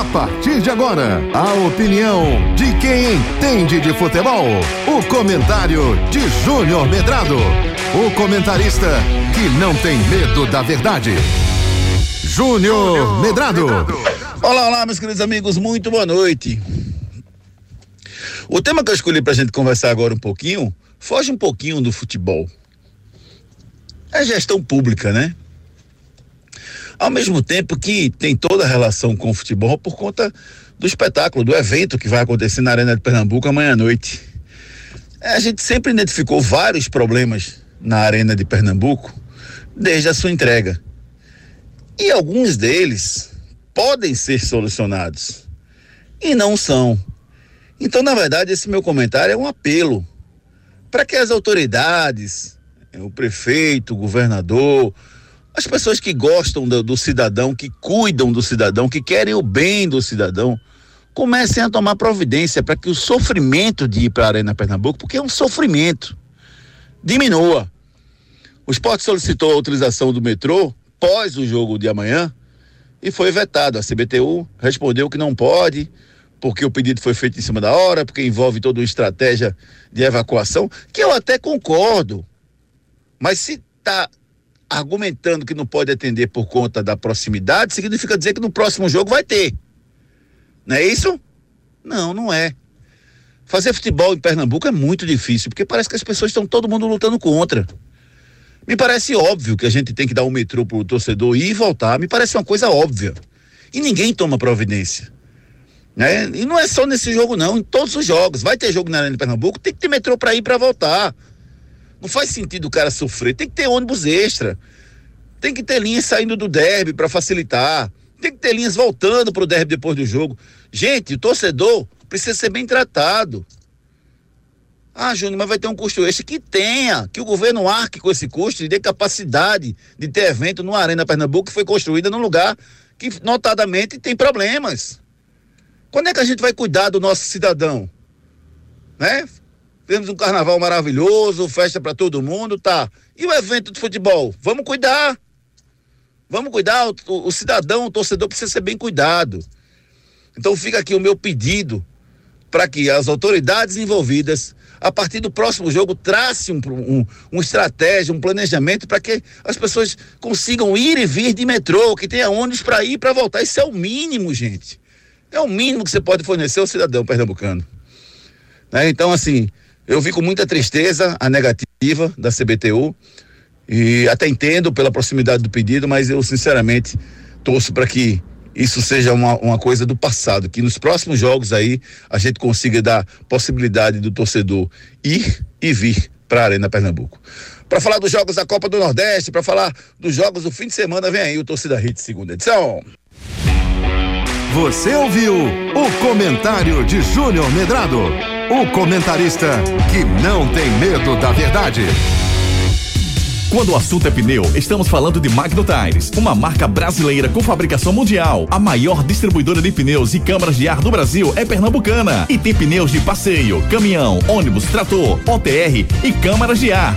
A partir de agora, a opinião de quem entende de futebol. O comentário de Júnior Medrado. O comentarista que não tem medo da verdade. Júnior Medrado. Olá, olá, meus queridos amigos, muito boa noite. O tema que eu escolhi pra gente conversar agora um pouquinho, foge um pouquinho do futebol. É gestão pública, né? Ao mesmo tempo que tem toda a relação com o futebol por conta do espetáculo, do evento que vai acontecer na Arena de Pernambuco amanhã à noite. É, a gente sempre identificou vários problemas na Arena de Pernambuco desde a sua entrega. E alguns deles podem ser solucionados e não são. Então, na verdade, esse meu comentário é um apelo para que as autoridades, o prefeito, o governador, as pessoas que gostam do, do, cidadão, que cuidam do cidadão, que querem o bem do cidadão, comecem a tomar providência para que o sofrimento de ir para a Arena Pernambuco, porque é um sofrimento, diminua. O esporte solicitou a utilização do metrô pós o jogo de amanhã e foi vetado. A CBTU respondeu que não pode, porque o pedido foi feito em cima da hora, porque envolve toda uma estratégia de evacuação, que eu até concordo. Mas se está argumentando que não pode atender por conta da proximidade, significa dizer que no próximo jogo vai ter. Não é isso? Não, não é. Fazer futebol em Pernambuco é muito difícil, porque parece que as pessoas estão todo mundo lutando contra. Me parece óbvio que a gente tem que dar um metrô pro torcedor ir e voltar. Me parece uma coisa óbvia. E ninguém toma providência. Né? E não é só nesse jogo, não. Em todos os jogos. Vai ter jogo na Arena de Pernambuco, tem que ter metrô para ir para voltar. Não faz sentido o cara sofrer. Tem que ter ônibus extra. Tem que ter linhas saindo do derby para facilitar. Tem que ter linhas voltando para o derby depois do jogo. Gente, o torcedor precisa ser bem tratado. Ah, Júnior, mas vai ter um custo extra. Que tenha, que o governo arque com esse custo e dê capacidade de ter evento no Arena Pernambuco que foi construída num lugar que notadamente tem problemas. Quando é que a gente vai cuidar do nosso cidadão? Né? Temos um carnaval maravilhoso, festa para todo mundo, tá? E o evento de futebol? Vamos cuidar. Vamos cuidar, o, o, cidadão, o torcedor precisa ser bem cuidado. Então fica aqui o meu pedido para que as autoridades envolvidas, a partir do próximo jogo, trace um, um, uma estratégia, um planejamento para que as pessoas consigam ir e vir de metrô, que tenha ônibus para ir e para voltar. Isso é o mínimo, gente. É o mínimo que você pode fornecer ao cidadão pernambucano. Né? Então, assim, eu vi com muita tristeza a negativa da CBTU e até entendo pela proximidade do pedido, mas eu sinceramente torço para que isso seja uma, uma coisa do passado, que nos próximos jogos aí a gente consiga dar possibilidade do torcedor ir e vir para a Arena Pernambuco. Para falar dos jogos da Copa do Nordeste, para falar dos jogos do fim de semana, vem aí o Torcida Hit segunda edição. Você ouviu o comentário de Júnior Medrado, o comentarista que não tem medo da verdade. Quando o assunto é pneu, estamos falando de Magno Tires, uma marca brasileira com fabricação mundial. A maior distribuidora de pneus e câmaras de ar do Brasil é pernambucana e tem pneus de passeio, caminhão, ônibus, trator, OTR e câmaras de ar,